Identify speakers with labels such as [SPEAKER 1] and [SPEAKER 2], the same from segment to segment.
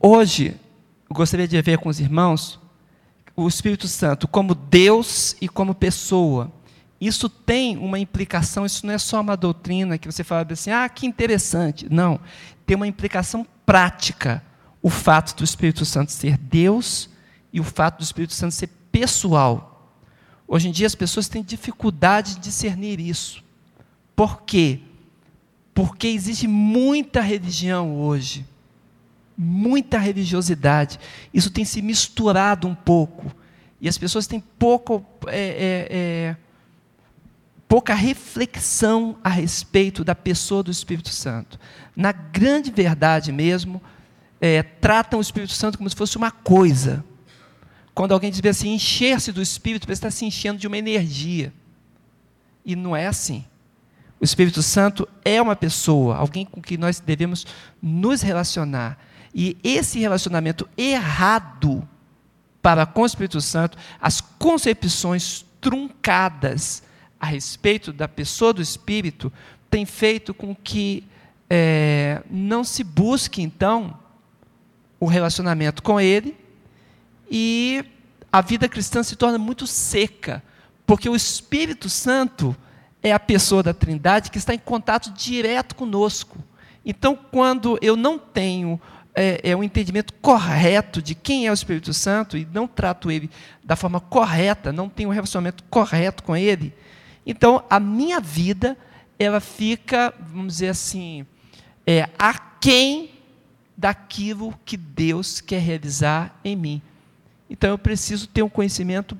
[SPEAKER 1] Hoje, eu gostaria de ver com os irmãos o Espírito Santo como Deus e como pessoa. Isso tem uma implicação, isso não é só uma doutrina que você fala assim, ah, que interessante. Não, tem uma implicação prática. O fato do Espírito Santo ser Deus e o fato do Espírito Santo ser pessoal. Hoje em dia as pessoas têm dificuldade de discernir isso. Por quê? Porque existe muita religião hoje, muita religiosidade. Isso tem se misturado um pouco. E as pessoas têm pouco. É, é, é, pouca reflexão a respeito da pessoa do Espírito Santo. Na grande verdade mesmo, é, tratam o Espírito Santo como se fosse uma coisa. Quando alguém diz assim, encher-se do Espírito, você está se enchendo de uma energia. E não é assim. O Espírito Santo é uma pessoa, alguém com quem nós devemos nos relacionar. E esse relacionamento errado para com o Espírito Santo, as concepções truncadas a respeito da pessoa do Espírito tem feito com que é, não se busque, então, o relacionamento com Ele e a vida cristã se torna muito seca, porque o Espírito Santo é a pessoa da Trindade que está em contato direto conosco. Então, quando eu não tenho é, é um entendimento correto de quem é o Espírito Santo e não trato ele da forma correta, não tenho um relacionamento correto com ele, então, a minha vida, ela fica, vamos dizer assim, é, aquém daquilo que Deus quer realizar em mim. Então, eu preciso ter um conhecimento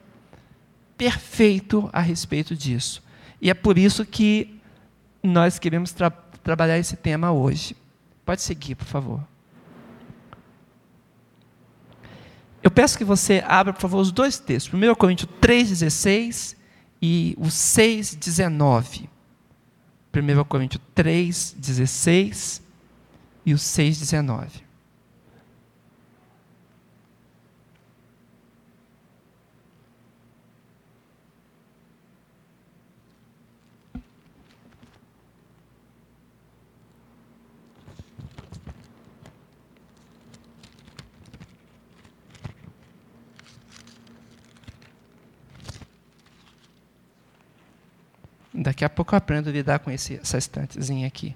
[SPEAKER 1] perfeito a respeito disso. E é por isso que nós queremos tra trabalhar esse tema hoje. Pode seguir, por favor. Eu peço que você abra, por favor, os dois textos. 1 Coríntios 3,16 e o 6,19. 1 Coríntios 3, 16 e o 6, Daqui a pouco eu aprendo a lidar com esse, essa estantezinha aqui.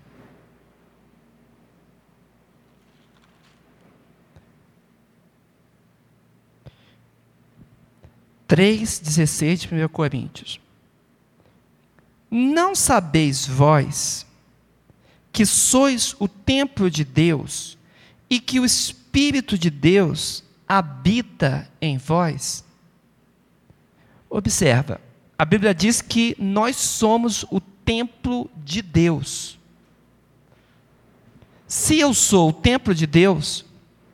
[SPEAKER 1] Três, dezesseis de 1 Coríntios. Não sabeis vós que sois o templo de Deus e que o Espírito de Deus habita em vós? Observa, a Bíblia diz que nós somos o templo de Deus. Se eu sou o templo de Deus,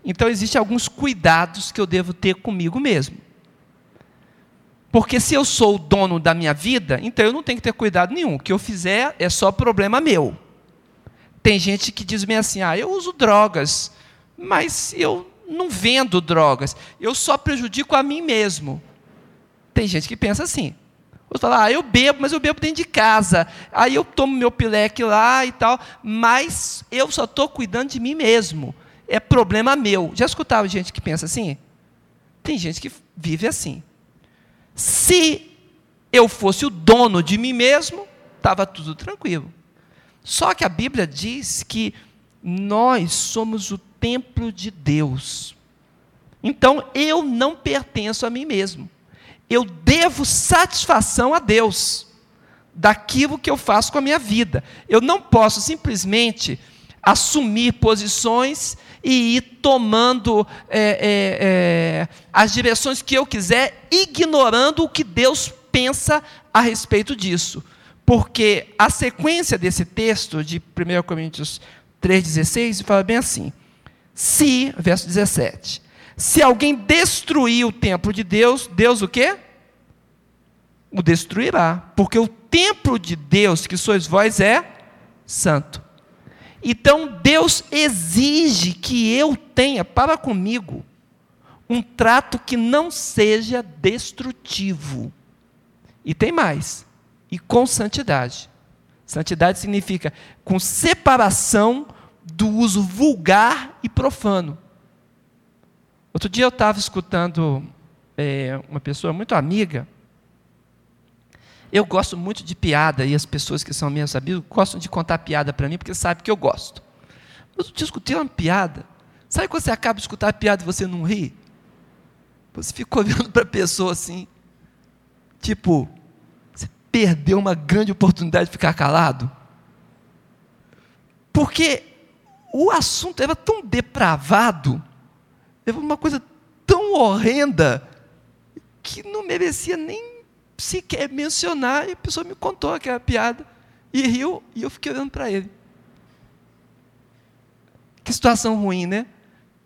[SPEAKER 1] então existem alguns cuidados que eu devo ter comigo mesmo. Porque se eu sou o dono da minha vida, então eu não tenho que ter cuidado nenhum. O que eu fizer é só problema meu. Tem gente que diz assim: ah, eu uso drogas, mas eu não vendo drogas, eu só prejudico a mim mesmo. Tem gente que pensa assim. Você fala, ah, eu bebo, mas eu bebo dentro de casa. Aí eu tomo meu pileque lá e tal, mas eu só estou cuidando de mim mesmo. É problema meu. Já escutava gente que pensa assim? Tem gente que vive assim. Se eu fosse o dono de mim mesmo, estava tudo tranquilo. Só que a Bíblia diz que nós somos o templo de Deus. Então eu não pertenço a mim mesmo eu devo satisfação a Deus daquilo que eu faço com a minha vida. Eu não posso simplesmente assumir posições e ir tomando é, é, é, as direções que eu quiser, ignorando o que Deus pensa a respeito disso. Porque a sequência desse texto de 1 Coríntios 3,16 fala bem assim: se, verso 17, se alguém destruir o templo de Deus, Deus o quê? O destruirá. Porque o templo de Deus, que sois vós, é santo. Então Deus exige que eu tenha para comigo um trato que não seja destrutivo. E tem mais, e com santidade. Santidade significa com separação do uso vulgar e profano. Outro dia eu estava escutando é, uma pessoa muito amiga. Eu gosto muito de piada e as pessoas que são meus amigos gostam de contar piada para mim porque sabem que eu gosto. Mas eu discuti uma piada. Sabe quando você acaba de escutar a piada e você não ri? Você fica olhando para a pessoa assim, tipo, você perdeu uma grande oportunidade de ficar calado. Porque o assunto era tão depravado, era uma coisa tão horrenda, que não merecia nem sequer mencionar, e a pessoa me contou aquela piada, e riu, e eu fiquei olhando para ele. Que situação ruim, né?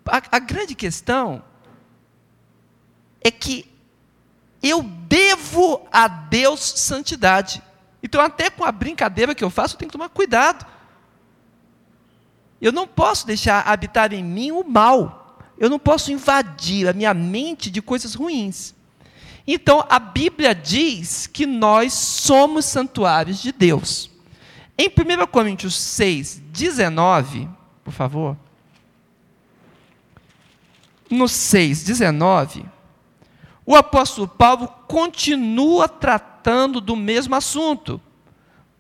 [SPEAKER 1] A, a grande questão é que eu devo a Deus santidade. Então, até com a brincadeira que eu faço, eu tenho que tomar cuidado. Eu não posso deixar habitar em mim o mal. Eu não posso invadir a minha mente de coisas ruins. Então, a Bíblia diz que nós somos santuários de Deus. Em 1 Coríntios 6, 19, por favor. No 6, 19, o apóstolo Paulo continua tratando do mesmo assunto.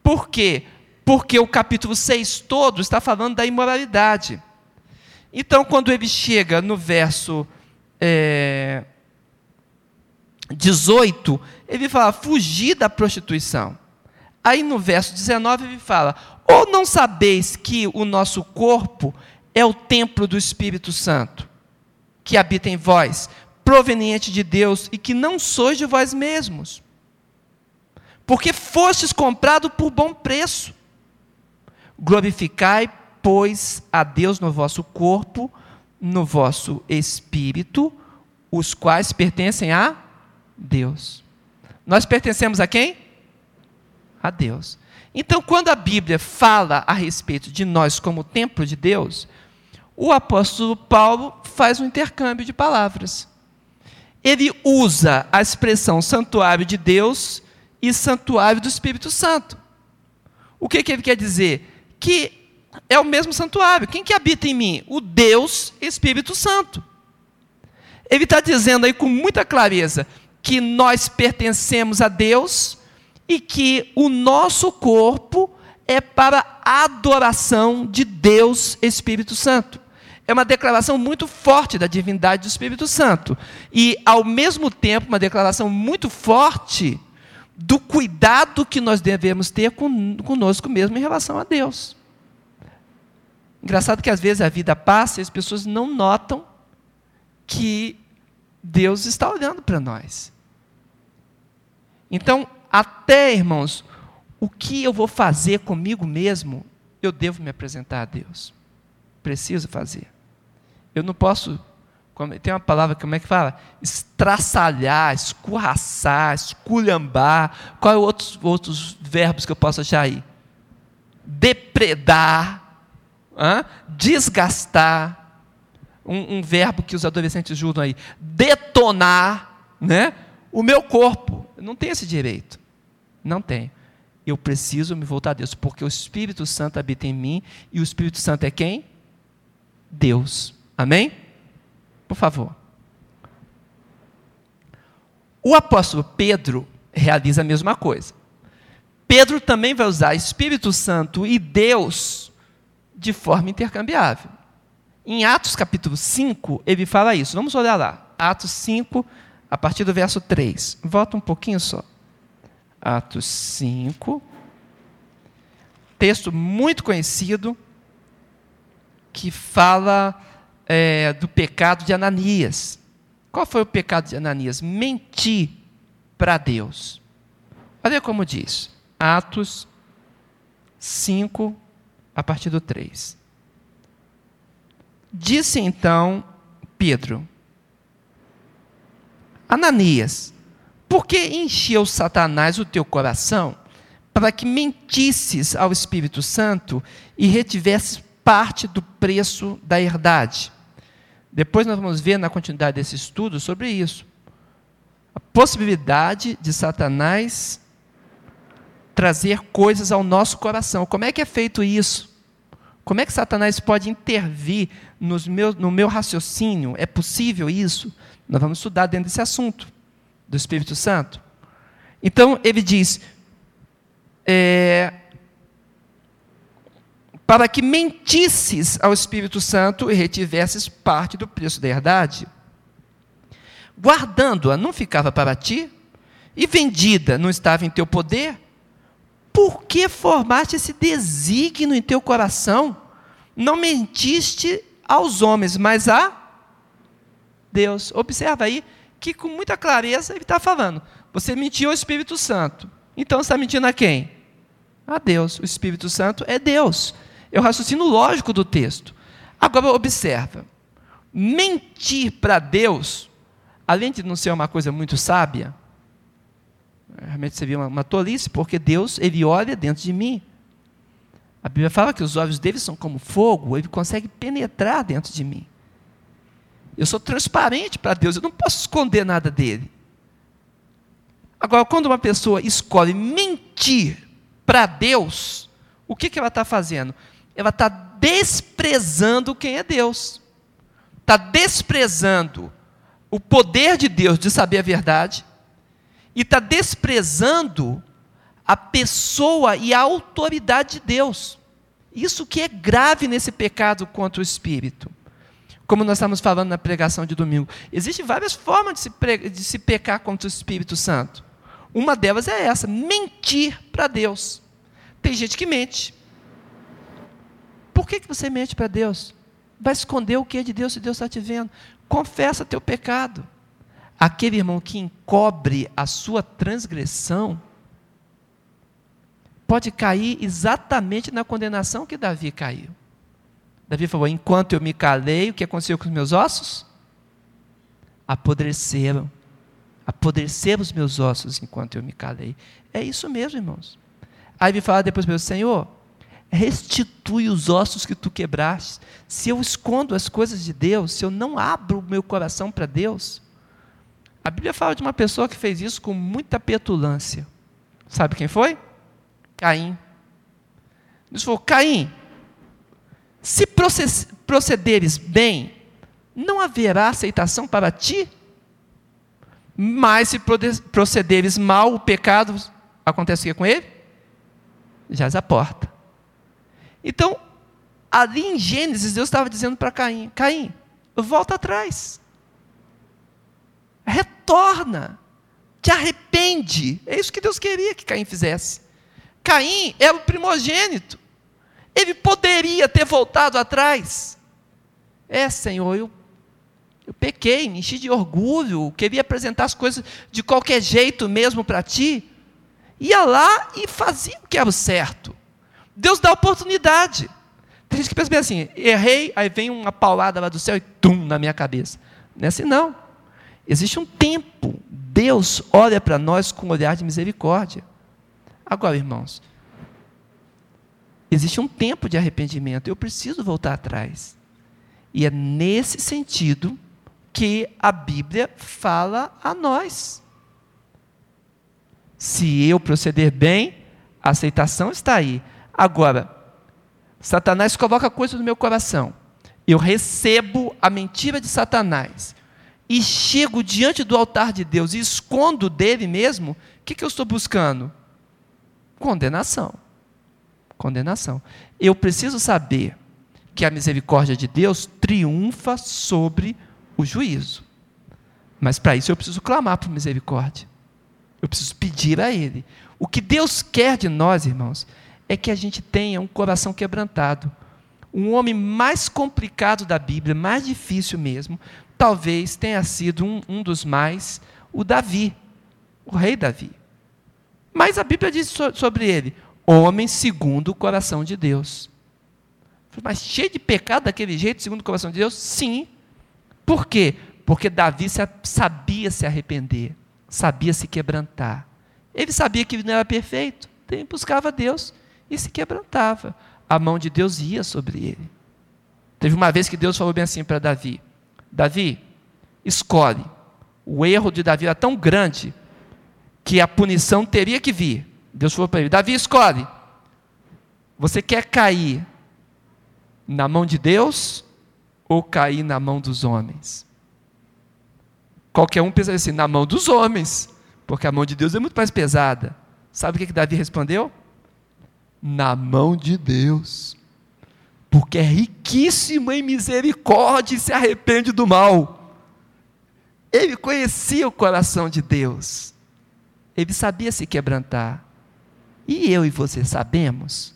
[SPEAKER 1] Por quê? porque o capítulo 6 todo está falando da imoralidade. Então, quando ele chega no verso é, 18, ele fala: fugir da prostituição. Aí no verso 19 ele fala: Ou não sabeis que o nosso corpo é o templo do Espírito Santo, que habita em vós, proveniente de Deus, e que não sois de vós mesmos? Porque fostes comprado por bom preço. Glorificai, pois, a Deus no vosso corpo, no vosso espírito, os quais pertencem a Deus. Nós pertencemos a quem? A Deus. Então, quando a Bíblia fala a respeito de nós como templo de Deus, o apóstolo Paulo faz um intercâmbio de palavras. Ele usa a expressão santuário de Deus e santuário do Espírito Santo. O que, que ele quer dizer? que é o mesmo santuário. Quem que habita em mim? O Deus Espírito Santo. Ele está dizendo aí com muita clareza que nós pertencemos a Deus e que o nosso corpo é para adoração de Deus Espírito Santo. É uma declaração muito forte da divindade do Espírito Santo. E, ao mesmo tempo, uma declaração muito forte do cuidado que nós devemos ter conosco mesmo em relação a Deus. Engraçado que às vezes a vida passa e as pessoas não notam que Deus está olhando para nós. Então, até, irmãos, o que eu vou fazer comigo mesmo, eu devo me apresentar a Deus. Preciso fazer. Eu não posso tem uma palavra, como é que fala? Estraçalhar, escorraçar, esculhambar. Quais outros, outros verbos que eu posso achar aí? Depredar, desgastar. Um, um, verbo que os adolescentes ajudam aí. Detonar, né? O meu corpo. Eu não tenho esse direito. Não tem. Eu preciso me voltar a Deus, porque o Espírito Santo habita em mim e o Espírito Santo é quem? Deus. Amém? Por favor. O apóstolo Pedro realiza a mesma coisa. Pedro também vai usar Espírito Santo e Deus de forma intercambiável. Em Atos capítulo 5, ele fala isso. Vamos olhar lá. Atos 5, a partir do verso 3. Volta um pouquinho só. Atos 5. Texto muito conhecido que fala é, do pecado de Ananias. Qual foi o pecado de Ananias? Mentir para Deus. Olha como diz. Atos 5, a partir do 3. Disse então Pedro: Ananias, por que encheu Satanás o teu coração para que mentisses ao Espírito Santo e retivesses parte do preço da herdade. Depois nós vamos ver na continuidade desse estudo sobre isso. A possibilidade de Satanás trazer coisas ao nosso coração. Como é que é feito isso? Como é que Satanás pode intervir nos meus, no meu raciocínio? É possível isso? Nós vamos estudar dentro desse assunto do Espírito Santo. Então, ele diz: é, para que mentisses ao Espírito Santo e retivesses parte do preço da herdade. Guardando-a não ficava para ti, e vendida não estava em teu poder, por que formaste esse desígnio em teu coração? Não mentiste aos homens, mas a Deus. Observa aí que com muita clareza ele está falando. Você mentiu ao Espírito Santo. Então você está mentindo a quem? A Deus. O Espírito Santo é Deus. É o raciocínio lógico do texto. Agora observa. Mentir para Deus, além de não ser uma coisa muito sábia, realmente seria uma, uma tolice, porque Deus, Ele olha dentro de mim. A Bíblia fala que os olhos dele são como fogo, ele consegue penetrar dentro de mim. Eu sou transparente para Deus, eu não posso esconder nada dele. Agora, quando uma pessoa escolhe mentir para Deus, o que, que ela está fazendo? Ela está desprezando quem é Deus, está desprezando o poder de Deus de saber a verdade, e está desprezando a pessoa e a autoridade de Deus. Isso que é grave nesse pecado contra o Espírito. Como nós estamos falando na pregação de domingo. Existem várias formas de se, de se pecar contra o Espírito Santo. Uma delas é essa: mentir para Deus. Tem gente que mente. Por que, que você mente para Deus? Vai esconder o que é de Deus se Deus está te vendo. Confessa teu pecado aquele irmão que encobre a sua transgressão, pode cair exatamente na condenação que Davi caiu. Davi falou: Enquanto eu me calei, o que aconteceu com os meus ossos? Apodreceram. Apodreceram os meus ossos enquanto eu me calei. É isso mesmo, irmãos. Aí ele fala depois meu Senhor, restitui os ossos que tu quebraste. Se eu escondo as coisas de Deus, se eu não abro o meu coração para Deus, a Bíblia fala de uma pessoa que fez isso com muita petulância. Sabe quem foi? Caim. Deus falou: Caim, se procederes bem, não haverá aceitação para ti? Mas se procederes mal, o pecado, acontece o que com ele? Jaz a porta. Então, ali em Gênesis, Deus estava dizendo para Caim: Caim, volta atrás retorna, te arrepende. É isso que Deus queria que Caim fizesse. Caim é o primogênito. Ele poderia ter voltado atrás. É, Senhor, eu, eu pequei, me enchi de orgulho, queria apresentar as coisas de qualquer jeito mesmo para ti. Ia lá e fazia o que era o certo. Deus dá oportunidade. Tem gente que pensa bem assim, errei, aí vem uma paulada lá do céu e tum na minha cabeça. Não é assim não. Existe um tempo. Deus olha para nós com um olhar de misericórdia. Agora, irmãos, existe um tempo de arrependimento. Eu preciso voltar atrás. E é nesse sentido que a Bíblia fala a nós. Se eu proceder bem, a aceitação está aí. Agora, Satanás coloca coisas no meu coração. Eu recebo a mentira de Satanás e chego diante do altar de Deus e escondo dele mesmo, o que, que eu estou buscando? Condenação. Condenação. Eu preciso saber que a misericórdia de Deus triunfa sobre o juízo. Mas para isso eu preciso clamar por misericórdia. Eu preciso pedir a Ele. O que Deus quer de nós, irmãos, é que a gente tenha um coração quebrantado. Um homem mais complicado da Bíblia, mais difícil mesmo, talvez tenha sido um, um dos mais, o Davi, o rei Davi. Mas a Bíblia diz sobre ele: homem segundo o coração de Deus. Mas cheio de pecado daquele jeito, segundo o coração de Deus? Sim. Por quê? Porque Davi sabia se arrepender, sabia se quebrantar. Ele sabia que não era perfeito, então ele buscava Deus e se quebrantava. A mão de Deus ia sobre ele. Teve uma vez que Deus falou bem assim para Davi: Davi, escolhe. O erro de Davi era tão grande que a punição teria que vir. Deus falou para ele: Davi, escolhe. Você quer cair Na mão de Deus ou cair na mão dos homens? Qualquer um pensa assim, na mão dos homens, porque a mão de Deus é muito mais pesada. Sabe o que, que Davi respondeu? Na mão de Deus, porque é riquíssimo em misericórdia e se arrepende do mal. Ele conhecia o coração de Deus, ele sabia se quebrantar. E eu e você sabemos?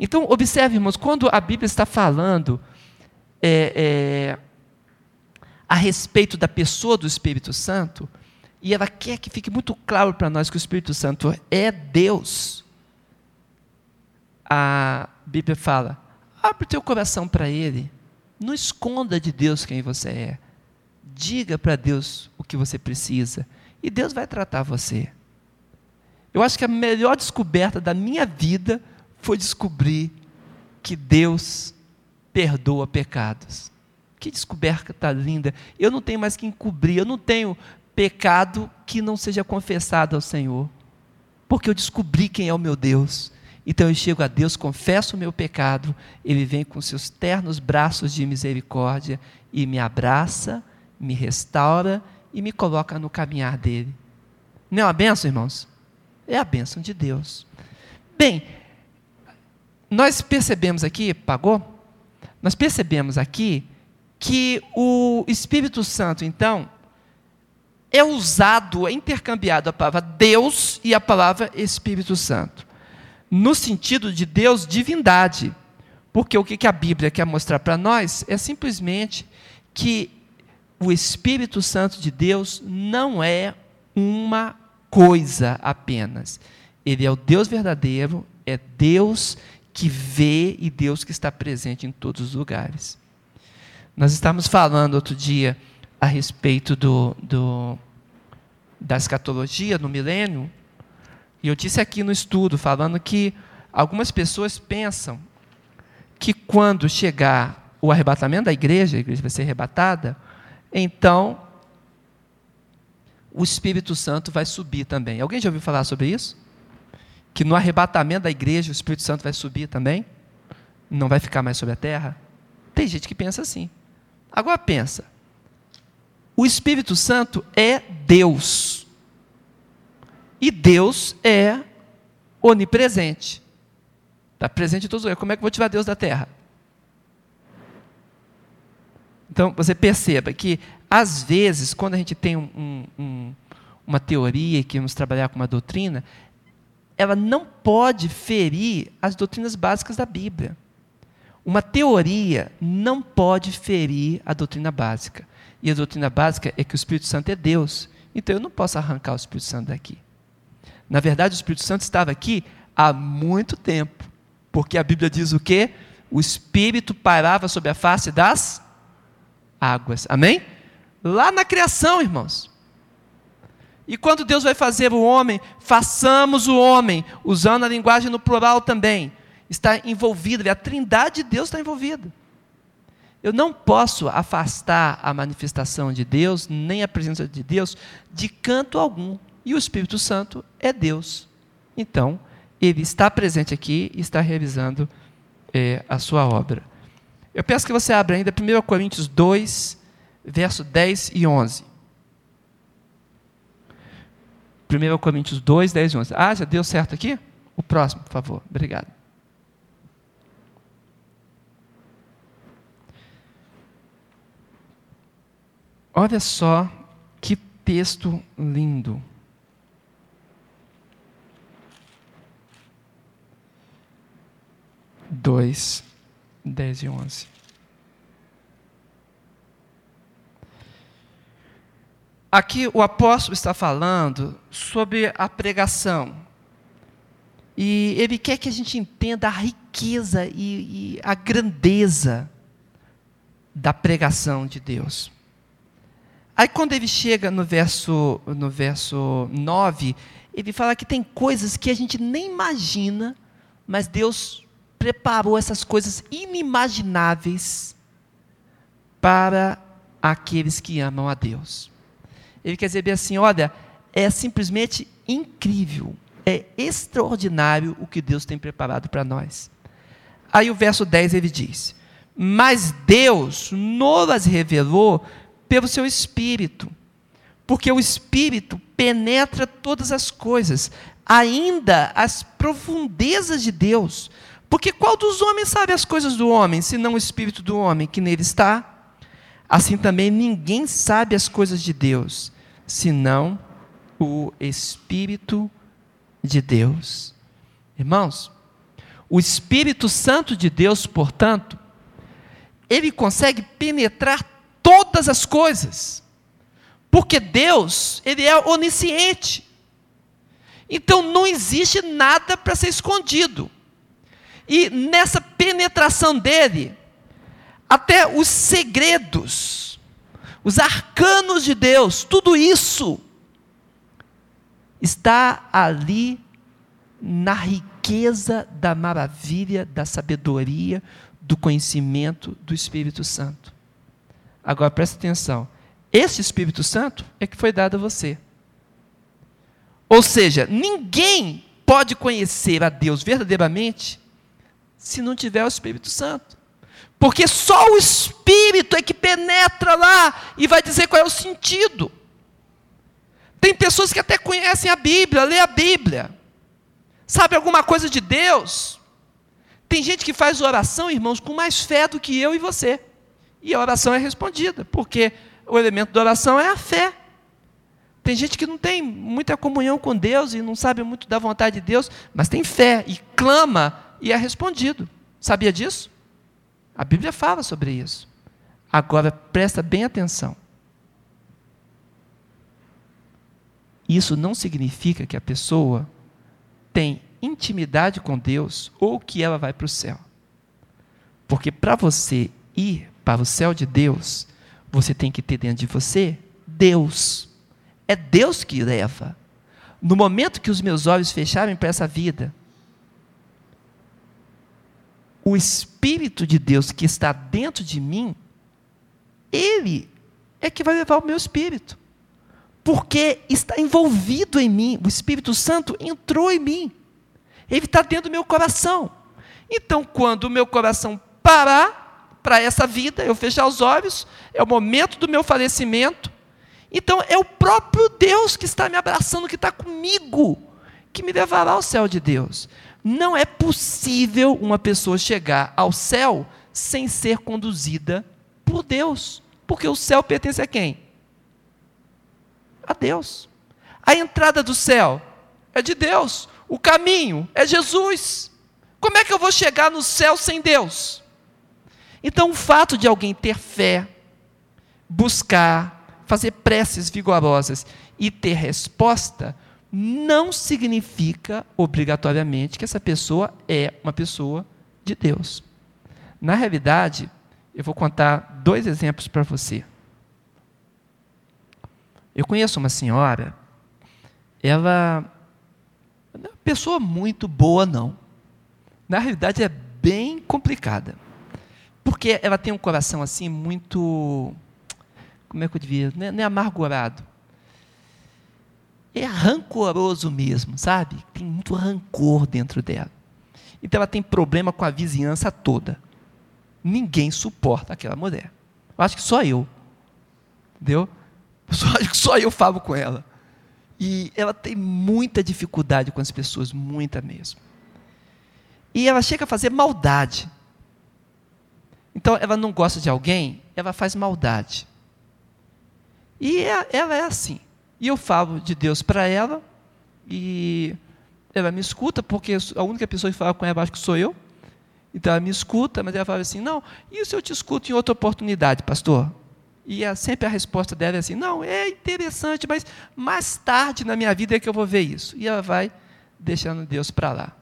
[SPEAKER 1] Então, observe, irmãos, quando a Bíblia está falando é, é, a respeito da pessoa do Espírito Santo, e ela quer que fique muito claro para nós que o Espírito Santo é Deus, a Bíblia fala: abre o teu coração para Ele, não esconda de Deus quem você é, diga para Deus o que você precisa, e Deus vai tratar você. Eu acho que a melhor descoberta da minha vida foi descobrir que Deus perdoa pecados. Que descoberta linda. Eu não tenho mais que encobrir, eu não tenho pecado que não seja confessado ao Senhor. Porque eu descobri quem é o meu Deus. Então eu chego a Deus, confesso o meu pecado, Ele vem com seus ternos braços de misericórdia e me abraça, me restaura e me coloca no caminhar dele. Não é uma benção, irmãos? É a benção de Deus. Bem, nós percebemos aqui, pagou? Nós percebemos aqui que o Espírito Santo, então, é usado, é intercambiado a palavra Deus e a palavra Espírito Santo, no sentido de Deus divindade. Porque o que a Bíblia quer mostrar para nós é simplesmente que o Espírito Santo de Deus não é uma coisa apenas. Ele é o Deus verdadeiro, é Deus que vê e Deus que está presente em todos os lugares. Nós estávamos falando outro dia a respeito do, do, da escatologia no milênio, e eu disse aqui no estudo, falando que algumas pessoas pensam que quando chegar o arrebatamento da igreja, a igreja vai ser arrebatada, então o Espírito Santo vai subir também. Alguém já ouviu falar sobre isso? Que no arrebatamento da igreja o Espírito Santo vai subir também? Não vai ficar mais sobre a terra? Tem gente que pensa assim. Agora pensa. O Espírito Santo é Deus. E Deus é onipresente. Está presente em todos os lugares. Como é que eu vou tirar Deus da terra? Então, você perceba que, às vezes, quando a gente tem um, um, uma teoria que vamos trabalhar com uma doutrina, ela não pode ferir as doutrinas básicas da Bíblia. Uma teoria não pode ferir a doutrina básica. E a doutrina básica é que o Espírito Santo é Deus. Então eu não posso arrancar o Espírito Santo daqui. Na verdade, o Espírito Santo estava aqui há muito tempo. Porque a Bíblia diz o quê? O Espírito parava sobre a face das águas. Amém? Lá na criação, irmãos. E quando Deus vai fazer o homem, façamos o homem, usando a linguagem no plural também está envolvida, a trindade de Deus está envolvida. Eu não posso afastar a manifestação de Deus, nem a presença de Deus, de canto algum. E o Espírito Santo é Deus. Então, ele está presente aqui e está realizando é, a sua obra. Eu peço que você abra ainda 1 Coríntios 2, verso 10 e 11. 1 Coríntios 2, 10 e 11. Ah, já deu certo aqui? O próximo, por favor. Obrigado. Olha só que texto lindo. Dois, dez e onze. Aqui o apóstolo está falando sobre a pregação. E ele quer que a gente entenda a riqueza e, e a grandeza da pregação de Deus. Aí quando ele chega no verso, no verso 9, ele fala que tem coisas que a gente nem imagina, mas Deus preparou essas coisas inimagináveis para aqueles que amam a Deus. Ele quer dizer assim: olha, é simplesmente incrível, é extraordinário o que Deus tem preparado para nós. Aí o verso 10 ele diz: Mas Deus nos revelou pelo seu Espírito, porque o Espírito penetra todas as coisas, ainda as profundezas de Deus. Porque qual dos homens sabe as coisas do homem, senão o Espírito do homem que nele está? Assim também ninguém sabe as coisas de Deus, senão o Espírito de Deus. Irmãos, o Espírito Santo de Deus, portanto, ele consegue penetrar todas as coisas. Porque Deus, ele é onisciente. Então não existe nada para ser escondido. E nessa penetração dele, até os segredos, os arcanos de Deus, tudo isso está ali na riqueza da maravilha, da sabedoria, do conhecimento do Espírito Santo. Agora presta atenção: esse Espírito Santo é que foi dado a você. Ou seja, ninguém pode conhecer a Deus verdadeiramente se não tiver o Espírito Santo. Porque só o Espírito é que penetra lá e vai dizer qual é o sentido. Tem pessoas que até conhecem a Bíblia, lê a Bíblia, sabe alguma coisa de Deus. Tem gente que faz oração, irmãos, com mais fé do que eu e você. E a oração é respondida, porque o elemento da oração é a fé. Tem gente que não tem muita comunhão com Deus e não sabe muito da vontade de Deus, mas tem fé e clama e é respondido. Sabia disso? A Bíblia fala sobre isso. Agora presta bem atenção. Isso não significa que a pessoa tem intimidade com Deus ou que ela vai para o céu. Porque para você ir para o céu de Deus, você tem que ter dentro de você Deus. É Deus que leva. No momento que os meus olhos fecharem para essa vida, o Espírito de Deus que está dentro de mim, ele é que vai levar o meu espírito porque está envolvido em mim, o Espírito Santo entrou em mim, ele está dentro do meu coração. Então, quando o meu coração parar para essa vida, eu fechar os olhos, é o momento do meu falecimento. Então, é o próprio Deus que está me abraçando, que está comigo, que me levará ao céu de Deus. Não é possível uma pessoa chegar ao céu sem ser conduzida por Deus, porque o céu pertence a quem? a Deus. A entrada do céu é de Deus. O caminho é Jesus. Como é que eu vou chegar no céu sem Deus? Então, o fato de alguém ter fé, buscar, fazer preces vigorosas e ter resposta, não significa obrigatoriamente que essa pessoa é uma pessoa de Deus. Na realidade, eu vou contar dois exemplos para você. Eu conheço uma senhora, ela não é uma pessoa muito boa, não. Na realidade, é bem complicada. Porque ela tem um coração assim muito. Como é que eu devia? Não é, é amargurado. É rancoroso mesmo, sabe? Tem muito rancor dentro dela. Então ela tem problema com a vizinhança toda. Ninguém suporta aquela mulher. Eu acho que só eu. Entendeu? Só, só eu falo com ela. E ela tem muita dificuldade com as pessoas, muita mesmo. E ela chega a fazer maldade. Então, ela não gosta de alguém, ela faz maldade. E é, ela é assim. E eu falo de Deus para ela, e ela me escuta, porque a única pessoa que fala com ela, acho que sou eu. Então, ela me escuta, mas ela fala assim: não, isso eu te escuto em outra oportunidade, pastor. E a, sempre a resposta dela é assim: não, é interessante, mas mais tarde na minha vida é que eu vou ver isso. E ela vai deixando Deus para lá.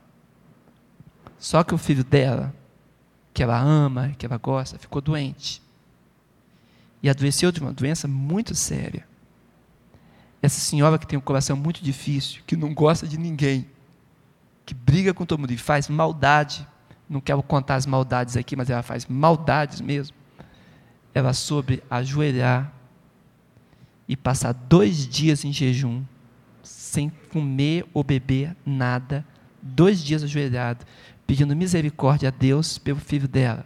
[SPEAKER 1] Só que o filho dela, que ela ama, que ela gosta, ficou doente. E adoeceu de uma doença muito séria. Essa senhora que tem um coração muito difícil, que não gosta de ninguém, que briga com todo mundo e faz maldade. Não quero contar as maldades aqui, mas ela faz maldades mesmo ela soube ajoelhar e passar dois dias em jejum, sem comer ou beber nada, dois dias ajoelhado, pedindo misericórdia a Deus pelo filho dela,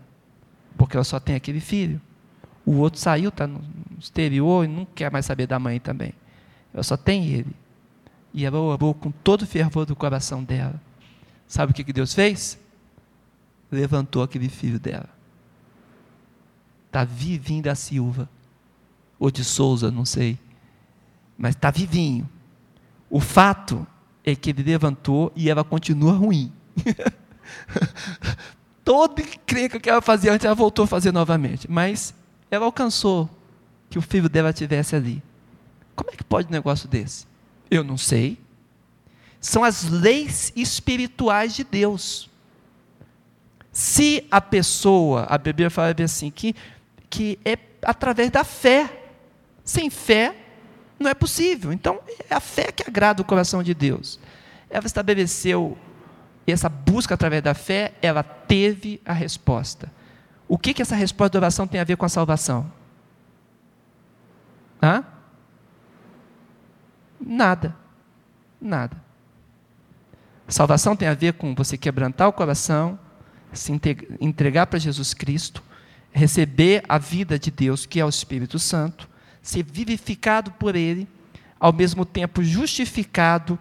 [SPEAKER 1] porque ela só tem aquele filho. O outro saiu, está no exterior e não quer mais saber da mãe também. Ela só tem ele. E ela orou com todo o fervor do coração dela. Sabe o que Deus fez? Levantou aquele filho dela. Está vivinho da Silva. Ou de Souza, não sei. Mas está vivinho. O fato é que ele levantou e ela continua ruim. Toda encrenca que ela fazia antes, ela voltou a fazer novamente. Mas ela alcançou que o filho dela estivesse ali. Como é que pode um negócio desse? Eu não sei. São as leis espirituais de Deus. Se a pessoa, a Bíblia fala assim, que, que é através da fé. Sem fé, não é possível. Então, é a fé que agrada o coração de Deus. Ela estabeleceu essa busca através da fé, ela teve a resposta. O que, que essa resposta da oração tem a ver com a salvação? Hã? Nada. Nada. Salvação tem a ver com você quebrantar o coração, se entregar para Jesus Cristo, receber a vida de Deus, que é o Espírito Santo, ser vivificado por Ele, ao mesmo tempo justificado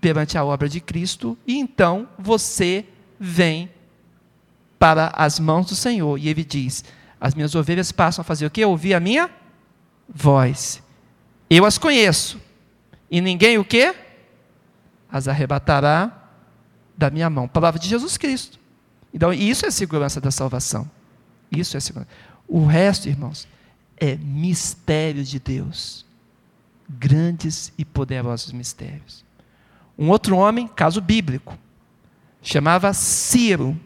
[SPEAKER 1] perante a obra de Cristo, e então você vem para as mãos do Senhor. E ele diz: As minhas ovelhas passam a fazer o quê? Ouvir a minha voz. Eu as conheço. E ninguém o quê? As arrebatará da minha mão. Palavra de Jesus Cristo. Então, isso é segurança da salvação. Isso é segurança. O resto, irmãos, é mistério de Deus. Grandes e poderosos mistérios. Um outro homem, caso bíblico, chamava Ciro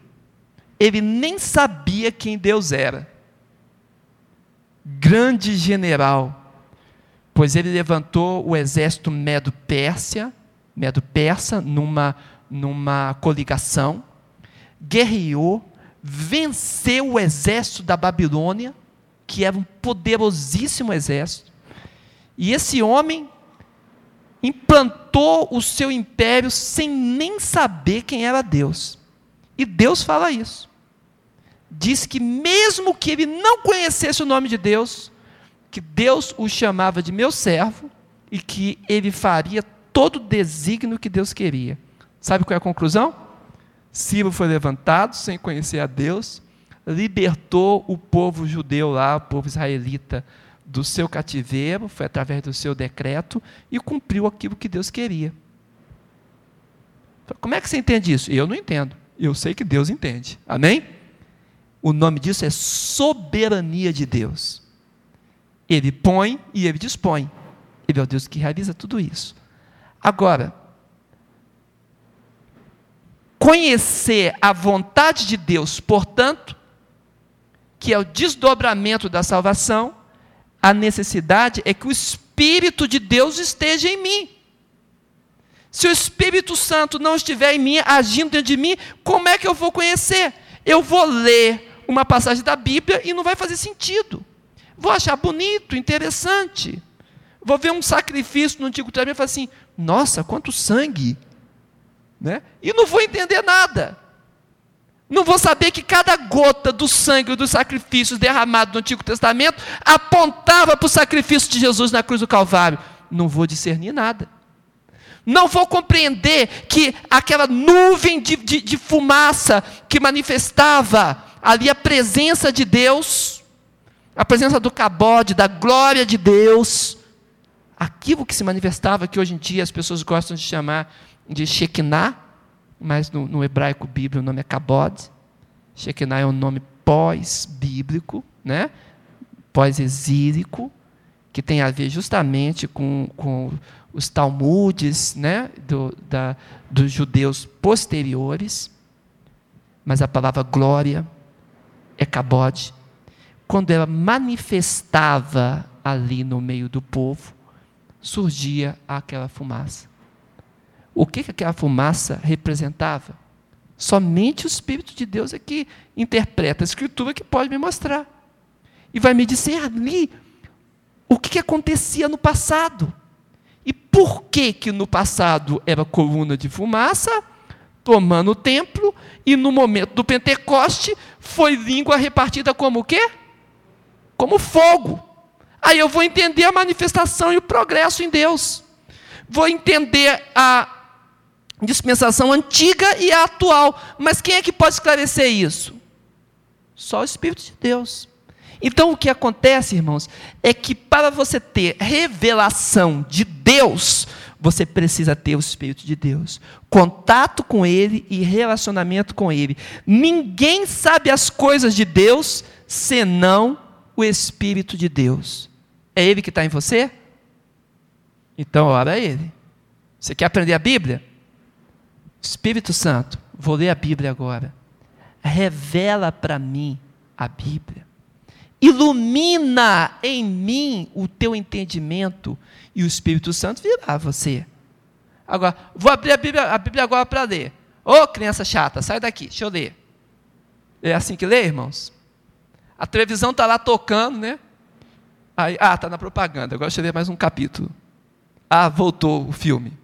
[SPEAKER 1] ele nem sabia quem Deus era. Grande general, pois ele levantou o exército medo-pérsia, medo-persa, numa, numa coligação, guerreou, venceu o exército da Babilônia, que era um poderosíssimo exército, e esse homem implantou o seu império sem nem saber quem era Deus. E Deus fala isso diz que mesmo que ele não conhecesse o nome de Deus, que Deus o chamava de meu servo e que ele faria todo o desígnio que Deus queria. Sabe qual é a conclusão? Ciro foi levantado sem conhecer a Deus, libertou o povo judeu lá, o povo israelita, do seu cativeiro, foi através do seu decreto, e cumpriu aquilo que Deus queria. Como é que você entende isso? Eu não entendo. Eu sei que Deus entende. Amém? O nome disso é soberania de Deus. Ele põe e ele dispõe. Ele é o Deus que realiza tudo isso. Agora, conhecer a vontade de Deus, portanto, que é o desdobramento da salvação, a necessidade é que o Espírito de Deus esteja em mim. Se o Espírito Santo não estiver em mim, agindo dentro de mim, como é que eu vou conhecer? Eu vou ler uma passagem da Bíblia e não vai fazer sentido. Vou achar bonito, interessante. Vou ver um sacrifício no Antigo Testamento e falar assim: nossa, quanto sangue! Né? E não vou entender nada. Não vou saber que cada gota do sangue dos sacrifícios derramados no Antigo Testamento apontava para o sacrifício de Jesus na cruz do Calvário. Não vou discernir nada. Não vou compreender que aquela nuvem de, de, de fumaça que manifestava ali a presença de Deus, a presença do cabode, da glória de Deus, aquilo que se manifestava, que hoje em dia as pessoas gostam de chamar de Shekinah, mas no, no hebraico bíblico o nome é kabod. Shekinah é um nome pós-bíblico, né? pós-exílico, que tem a ver justamente com, com os talmudes né? Do, da, dos judeus posteriores. Mas a palavra glória é cabode, quando ela manifestava ali no meio do povo, surgia aquela fumaça. O que, que aquela fumaça representava? Somente o Espírito de Deus é que interpreta a Escritura que pode me mostrar. E vai me dizer ali o que, que acontecia no passado. E por que, que no passado era coluna de fumaça, tomando o templo, e no momento do Pentecoste foi língua repartida como o quê? Como fogo. Aí eu vou entender a manifestação e o progresso em Deus. Vou entender a dispensação antiga e a atual. Mas quem é que pode esclarecer isso? Só o Espírito de Deus. Então o que acontece, irmãos, é que para você ter revelação de Deus, você precisa ter o Espírito de Deus, contato com Ele e relacionamento com Ele. Ninguém sabe as coisas de Deus senão o Espírito de Deus. É Ele que está em você? Então ora a Ele. Você quer aprender a Bíblia? Espírito Santo, vou ler a Bíblia agora. Revela para mim a Bíblia ilumina em mim o teu entendimento e o Espírito Santo virá a você. Agora, vou abrir a Bíblia, a Bíblia agora para ler. Ô oh, criança chata, sai daqui, deixa eu ler. É assim que lê, irmãos? A televisão está lá tocando, né? Aí, ah, está na propaganda, agora deixa eu ler mais um capítulo. Ah, voltou o filme.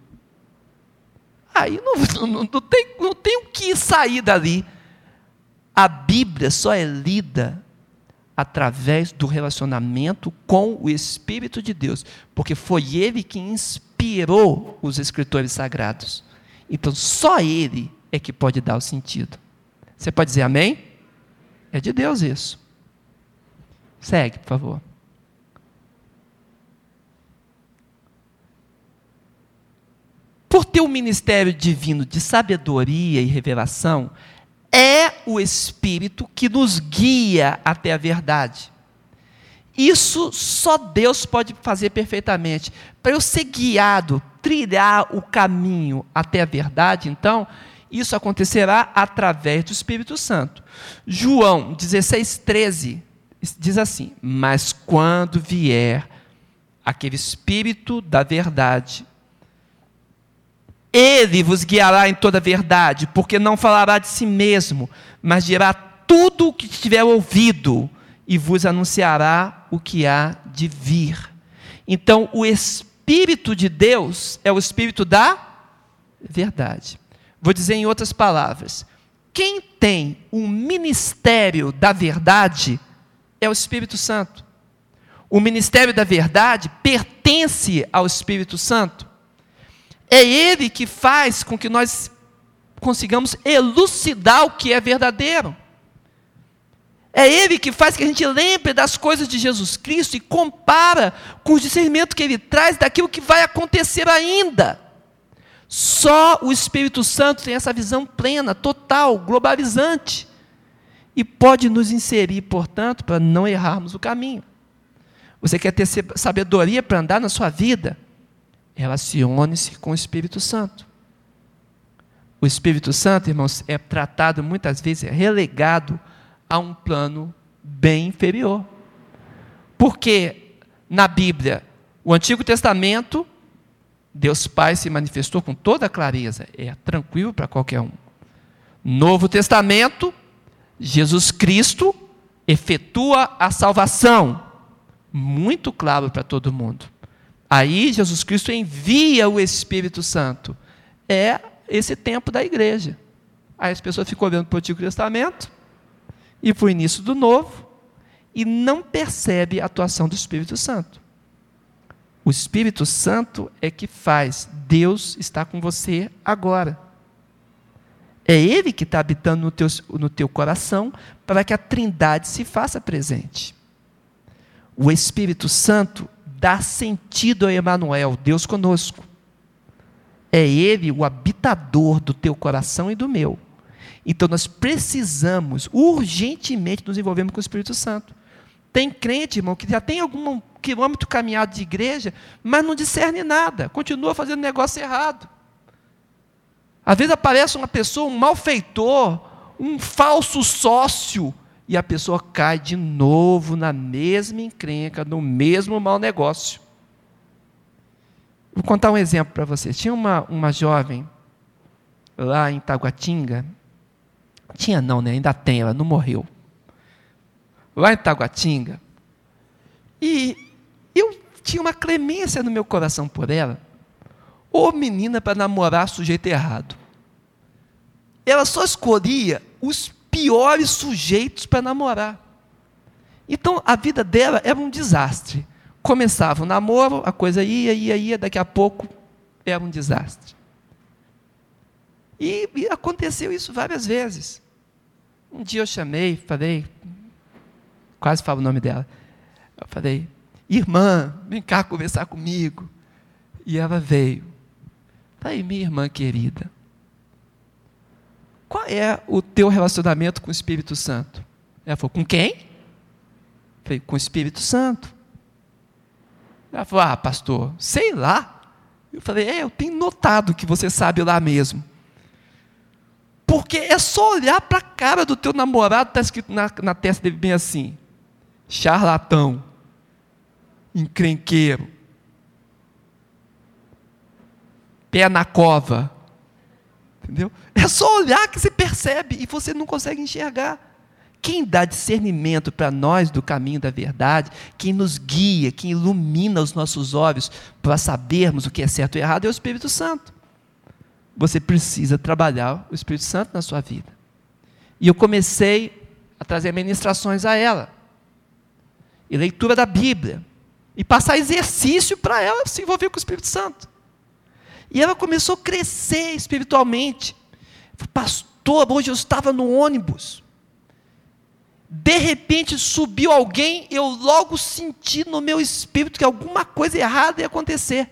[SPEAKER 1] Aí não, não, não, tem, não tem o que sair dali. A Bíblia só é lida através do relacionamento com o Espírito de Deus, porque foi ele que inspirou os escritores sagrados. Então, só ele é que pode dar o sentido. Você pode dizer amém? É de Deus isso. Segue, por favor. Por ter o ministério divino de sabedoria e revelação, é o Espírito que nos guia até a verdade. Isso só Deus pode fazer perfeitamente. Para eu ser guiado, trilhar o caminho até a verdade, então, isso acontecerá através do Espírito Santo. João 16, 13 diz assim: Mas quando vier aquele Espírito da verdade, ele vos guiará em toda a verdade, porque não falará de si mesmo, mas dirá tudo o que tiver ouvido e vos anunciará o que há de vir. Então, o Espírito de Deus é o Espírito da verdade. Vou dizer em outras palavras: quem tem o ministério da verdade é o Espírito Santo. O ministério da verdade pertence ao Espírito Santo. É Ele que faz com que nós consigamos elucidar o que é verdadeiro. É Ele que faz que a gente lembre das coisas de Jesus Cristo e compara com o discernimento que Ele traz daquilo que vai acontecer ainda. Só o Espírito Santo tem essa visão plena, total, globalizante. E pode nos inserir, portanto, para não errarmos o caminho. Você quer ter sabedoria para andar na sua vida? Relacione-se com o Espírito Santo. O Espírito Santo, irmãos, é tratado muitas vezes, é relegado a um plano bem inferior. Porque na Bíblia, o Antigo Testamento, Deus Pai se manifestou com toda clareza, é tranquilo para qualquer um. Novo Testamento, Jesus Cristo efetua a salvação, muito claro para todo mundo. Aí Jesus Cristo envia o Espírito Santo. É esse tempo da igreja. Aí as pessoas ficam olhando para o Antigo Testamento e para o início do Novo e não percebe a atuação do Espírito Santo. O Espírito Santo é que faz Deus estar com você agora. É Ele que está habitando no teu, no teu coração para que a trindade se faça presente. O Espírito Santo dá sentido a Emanuel, Deus conosco. É Ele o habitador do teu coração e do meu. Então nós precisamos urgentemente nos envolvermos com o Espírito Santo. Tem crente, irmão, que já tem algum quilômetro caminhado de igreja, mas não discerne nada, continua fazendo negócio errado. Às vezes aparece uma pessoa, um malfeitor, um falso sócio, e a pessoa cai de novo na mesma encrenca, no mesmo mau negócio. Vou contar um exemplo para vocês. Tinha uma, uma jovem lá em Taguatinga, tinha não, né? ainda tem, ela não morreu. Lá em Taguatinga, e eu tinha uma clemência no meu coração por ela. Ô menina para namorar sujeito errado. ela só escolhia os piores sujeitos para namorar. Então a vida dela era um desastre. Começava o namoro, a coisa ia, ia, ia, daqui a pouco era um desastre. E, e aconteceu isso várias vezes. Um dia eu chamei, falei, quase falo o nome dela. Eu falei, irmã, vem cá conversar comigo. E ela veio. Falei, minha irmã querida, qual é o teu relacionamento com o Espírito Santo? Ela falou, com quem? Falei, com o Espírito Santo. Ela falou, ah, pastor, sei lá. Eu falei, é, eu tenho notado que você sabe lá mesmo. Porque é só olhar para a cara do teu namorado, está escrito na, na testa dele bem assim: charlatão, encrenqueiro, pé na cova. Entendeu? É só olhar que você percebe e você não consegue enxergar. Quem dá discernimento para nós do caminho da verdade, quem nos guia, quem ilumina os nossos olhos para sabermos o que é certo e errado é o Espírito Santo. Você precisa trabalhar o Espírito Santo na sua vida. E eu comecei a trazer ministrações a ela, e leitura da Bíblia, e passar exercício para ela se envolver com o Espírito Santo. E ela começou a crescer espiritualmente. Pastor, hoje eu estava no ônibus. De repente subiu alguém, eu logo senti no meu espírito que alguma coisa errada ia acontecer.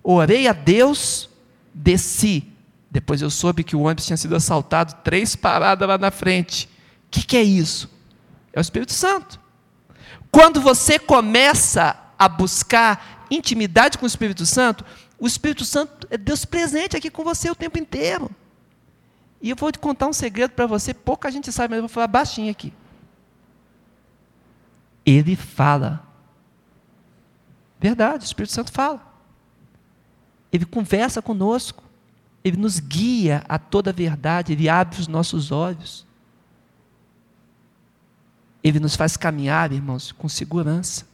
[SPEAKER 1] Orei a Deus, desci. Depois eu soube que o ônibus tinha sido assaltado três paradas lá na frente. O que, que é isso? É o Espírito Santo. Quando você começa a buscar intimidade com o Espírito Santo, o Espírito Santo é Deus presente aqui com você o tempo inteiro. E eu vou te contar um segredo para você, pouca gente sabe, mas eu vou falar baixinho aqui. Ele fala. Verdade, o Espírito Santo fala. Ele conversa conosco, ele nos guia a toda a verdade, ele abre os nossos olhos. Ele nos faz caminhar, irmãos, com segurança.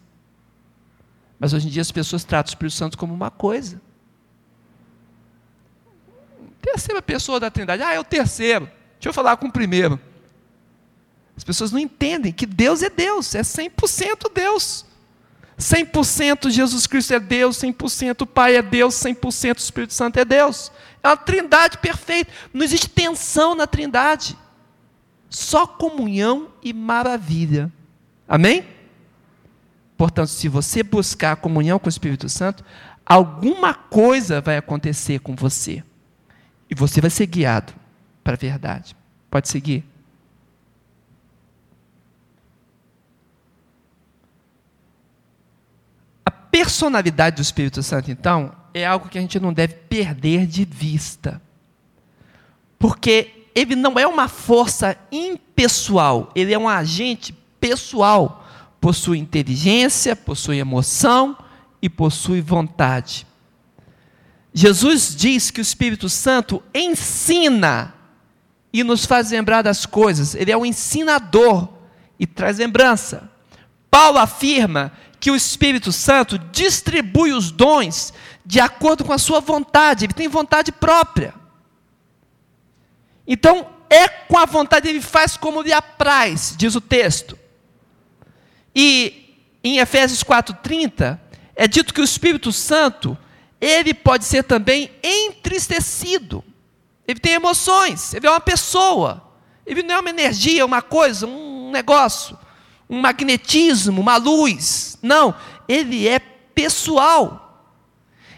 [SPEAKER 1] Mas hoje em dia as pessoas tratam o Espírito Santo como uma coisa. Terceira pessoa da Trindade, ah, é o terceiro. Deixa eu falar com o primeiro. As pessoas não entendem que Deus é Deus, é 100% Deus. 100% Jesus Cristo é Deus, 100% o Pai é Deus, 100% o Espírito Santo é Deus. É uma trindade perfeita. Não existe tensão na trindade. Só comunhão e maravilha. Amém? Portanto, se você buscar comunhão com o Espírito Santo, alguma coisa vai acontecer com você. E você vai ser guiado para a verdade. Pode seguir. personalidade do Espírito Santo, então, é algo que a gente não deve perder de vista. Porque ele não é uma força impessoal, ele é um agente pessoal. Possui inteligência, possui emoção e possui vontade. Jesus diz que o Espírito Santo ensina e nos faz lembrar das coisas, ele é o ensinador e traz lembrança. Paulo afirma que o Espírito Santo distribui os dons de acordo com a sua vontade, ele tem vontade própria. Então, é com a vontade, ele faz como lhe apraz, diz o texto. E em Efésios 4,30, é dito que o Espírito Santo, ele pode ser também entristecido. Ele tem emoções, ele é uma pessoa. Ele não é uma energia, uma coisa, um negócio um magnetismo, uma luz. Não, ele é pessoal.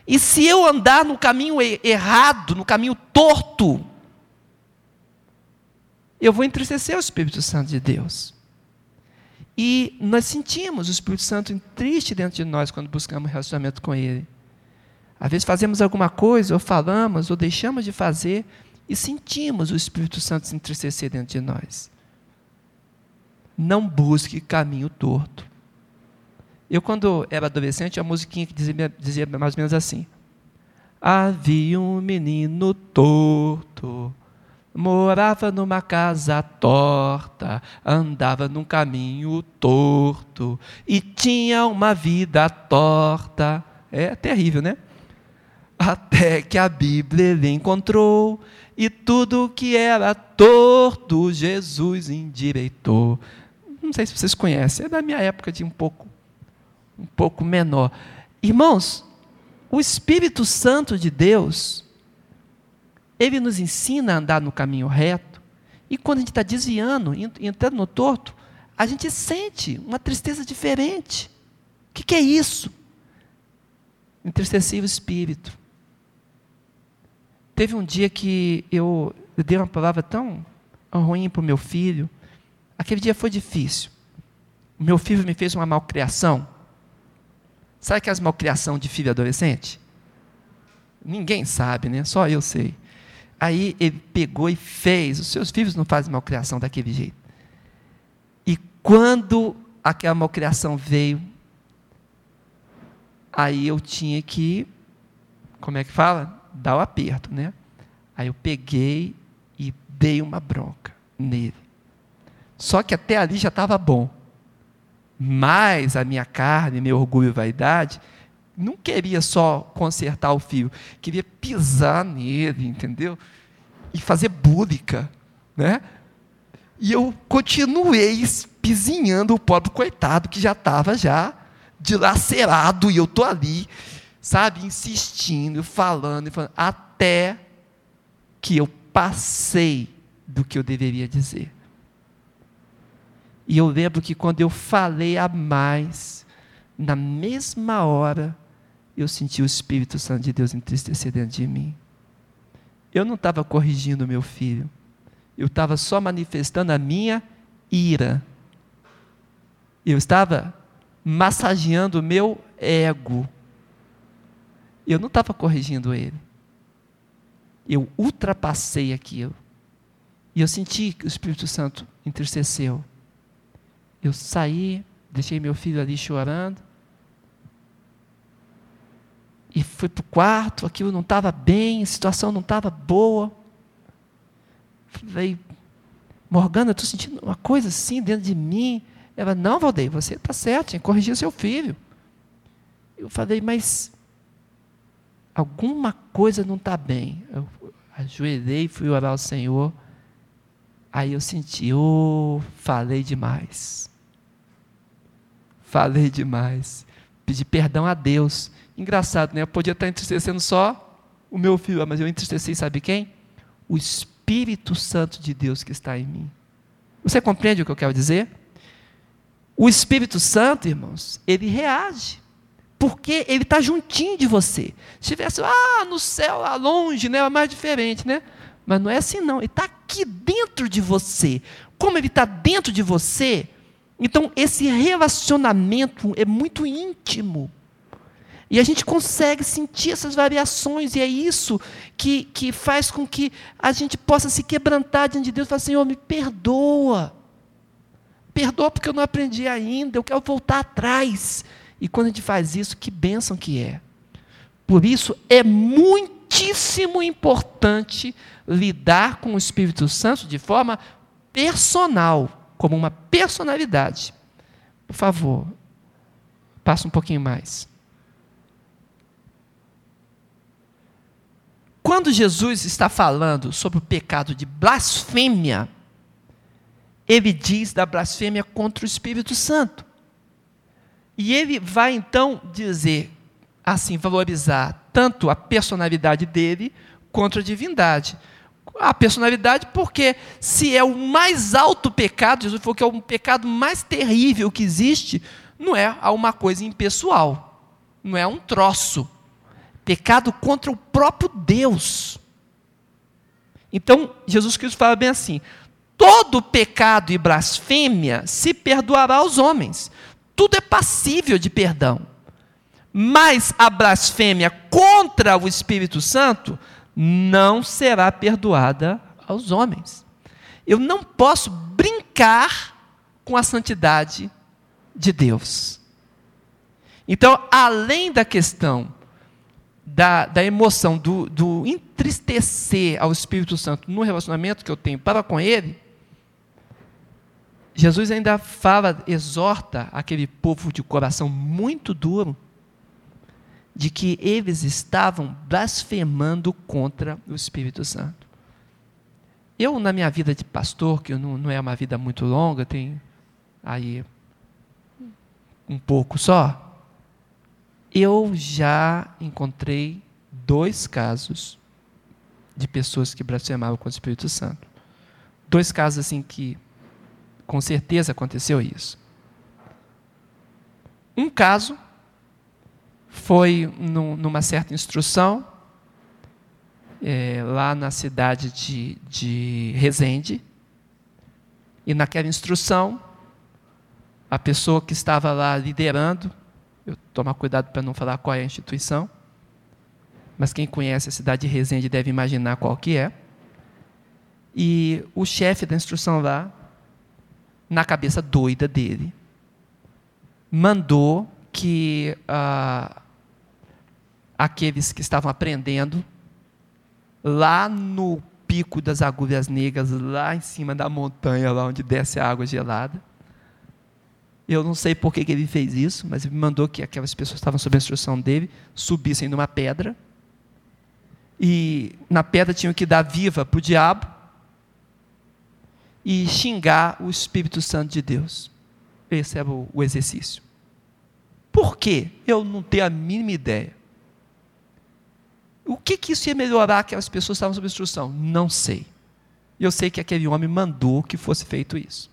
[SPEAKER 1] E se eu andar no caminho errado, no caminho torto, eu vou entristecer o Espírito Santo de Deus. E nós sentimos o Espírito Santo triste dentro de nós quando buscamos relacionamento com Ele. Às vezes fazemos alguma coisa, ou falamos, ou deixamos de fazer, e sentimos o Espírito Santo se entristecer dentro de nós não busque caminho torto. Eu, quando era adolescente, a musiquinha que dizia, dizia mais ou menos assim: Havia um menino torto, morava numa casa torta, andava num caminho torto e tinha uma vida torta. É terrível, né? Até que a Bíblia ele encontrou e tudo que era torto, Jesus endireitou. Não sei se vocês conhecem, é da minha época de um pouco, um pouco menor. Irmãos, o Espírito Santo de Deus, ele nos ensina a andar no caminho reto, e quando a gente está desviando, entrando no torto, a gente sente uma tristeza diferente. O que, que é isso? Entristeci o espírito. Teve um dia que eu, eu dei uma palavra tão ruim para o meu filho. Aquele dia foi difícil. O meu filho me fez uma malcriação. Sabe aquelas malcriação de filho adolescente? Ninguém sabe, né? Só eu sei. Aí ele pegou e fez. Os seus filhos não fazem malcriação daquele jeito. E quando aquela malcriação veio, aí eu tinha que, como é que fala? Dar o aperto, né? Aí eu peguei e dei uma bronca nele. Só que até ali já estava bom. Mas a minha carne, meu orgulho e vaidade, não queria só consertar o fio, queria pisar nele, entendeu? E fazer búlica, né? E eu continuei espizinhando o pobre coitado que já estava já dilacerado e eu tô ali, sabe, insistindo, falando, falando, até que eu passei do que eu deveria dizer. E eu lembro que quando eu falei a mais, na mesma hora, eu senti o Espírito Santo de Deus entristecer dentro de mim. Eu não estava corrigindo meu filho, eu estava só manifestando a minha ira. Eu estava massageando o meu ego. Eu não estava corrigindo ele. Eu ultrapassei aquilo. E eu senti que o Espírito Santo entristeceu. Eu saí, deixei meu filho ali chorando. E fui para o quarto, aquilo não estava bem, a situação não estava boa. Falei, Morgana, estou sentindo uma coisa assim dentro de mim. Ela, não, Valdeir, você está certo, tinha que corrigir seu filho. Eu falei, mas alguma coisa não está bem. Eu ajoelhei, fui orar ao Senhor. Aí eu senti, oh, falei demais falei demais. Pedi perdão a Deus. Engraçado, né? Eu podia estar entristecendo só o meu filho, mas eu entristeci, sabe quem? O Espírito Santo de Deus que está em mim. Você compreende o que eu quero dizer? O Espírito Santo, irmãos, ele reage. Porque ele está juntinho de você. Se tivesse ah, no céu, lá longe, né, é mais diferente, né? Mas não é assim, não. Ele está aqui dentro de você. Como ele está dentro de você, então, esse relacionamento é muito íntimo. E a gente consegue sentir essas variações, e é isso que, que faz com que a gente possa se quebrantar diante de Deus e falar: Senhor, me perdoa. Perdoa porque eu não aprendi ainda, eu quero voltar atrás. E quando a gente faz isso, que bênção que é. Por isso, é muitíssimo importante lidar com o Espírito Santo de forma personal como uma personalidade. Por favor, passa um pouquinho mais. Quando Jesus está falando sobre o pecado de blasfêmia, ele diz da blasfêmia contra o Espírito Santo. E ele vai então dizer, assim, valorizar tanto a personalidade dele quanto a divindade a personalidade, porque se é o mais alto pecado, Jesus falou que é o pecado mais terrível que existe, não é uma coisa impessoal, não é um troço. Pecado contra o próprio Deus. Então, Jesus Cristo fala bem assim: todo pecado e blasfêmia se perdoará aos homens, tudo é passível de perdão. Mas a blasfêmia contra o Espírito Santo não será perdoada aos homens. Eu não posso brincar com a santidade de Deus. Então, além da questão da, da emoção, do, do entristecer ao Espírito Santo no relacionamento que eu tenho para com Ele, Jesus ainda fala, exorta aquele povo de coração muito duro, de que eles estavam blasfemando contra o Espírito Santo. eu, na minha vida de pastor, que não, não é uma vida muito longa, tem aí um pouco só, eu já encontrei dois casos de pessoas que blasfemavam contra o Espírito Santo. Dois casos assim que com certeza aconteceu isso. Um caso foi num, numa certa instrução, é, lá na cidade de, de Resende, e naquela instrução, a pessoa que estava lá liderando, eu tomar cuidado para não falar qual é a instituição, mas quem conhece a cidade de Resende deve imaginar qual que é. E o chefe da instrução lá, na cabeça doida dele, mandou que ah, aqueles que estavam aprendendo lá no pico das agulhas negras, lá em cima da montanha, lá onde desce a água gelada. Eu não sei por que, que ele fez isso, mas ele mandou que aquelas pessoas que estavam sob a instrução dele subissem numa pedra. E na pedra tinham que dar viva para o diabo e xingar o Espírito Santo de Deus. O, o exercício. Por quê? Eu não tenho a mínima ideia. O que, que isso ia melhorar que as pessoas estavam sob instrução? Não sei. Eu sei que aquele homem mandou que fosse feito isso.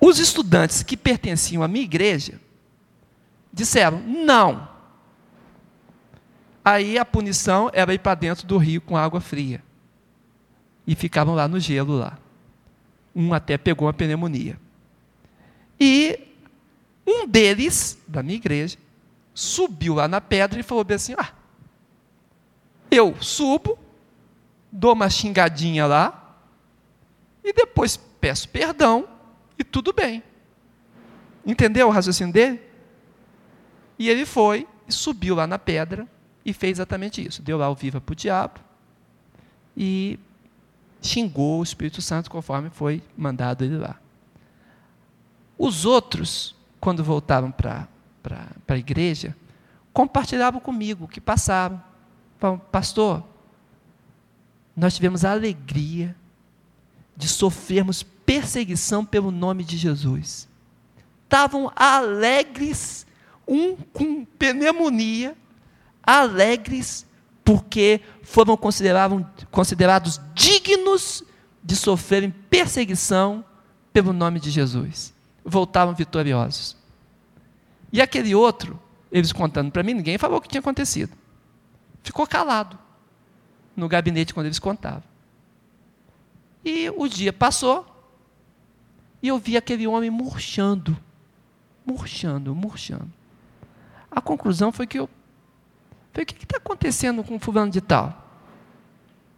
[SPEAKER 1] Os estudantes que pertenciam à minha igreja disseram: não. Aí a punição era ir para dentro do rio com água fria. E ficavam lá no gelo lá. Um até pegou uma pneumonia. E um deles, da minha igreja, subiu lá na pedra e falou bem assim: Ah, eu subo, dou uma xingadinha lá, e depois peço perdão e tudo bem. Entendeu o raciocínio dele? E ele foi, subiu lá na pedra e fez exatamente isso. Deu lá o viva para o diabo e xingou o Espírito Santo conforme foi mandado ele lá. Os outros quando voltavam para a igreja, compartilhavam comigo o que passaram. Falavam, pastor, nós tivemos a alegria de sofrermos perseguição pelo nome de Jesus. Estavam alegres, um com pneumonia, alegres porque foram considerados dignos de sofrerem perseguição pelo nome de Jesus voltavam vitoriosos. E aquele outro, eles contando para mim, ninguém falou o que tinha acontecido. Ficou calado no gabinete quando eles contavam. E o dia passou, e eu vi aquele homem murchando, murchando, murchando. A conclusão foi que eu falei, o que está acontecendo com o fulano de tal?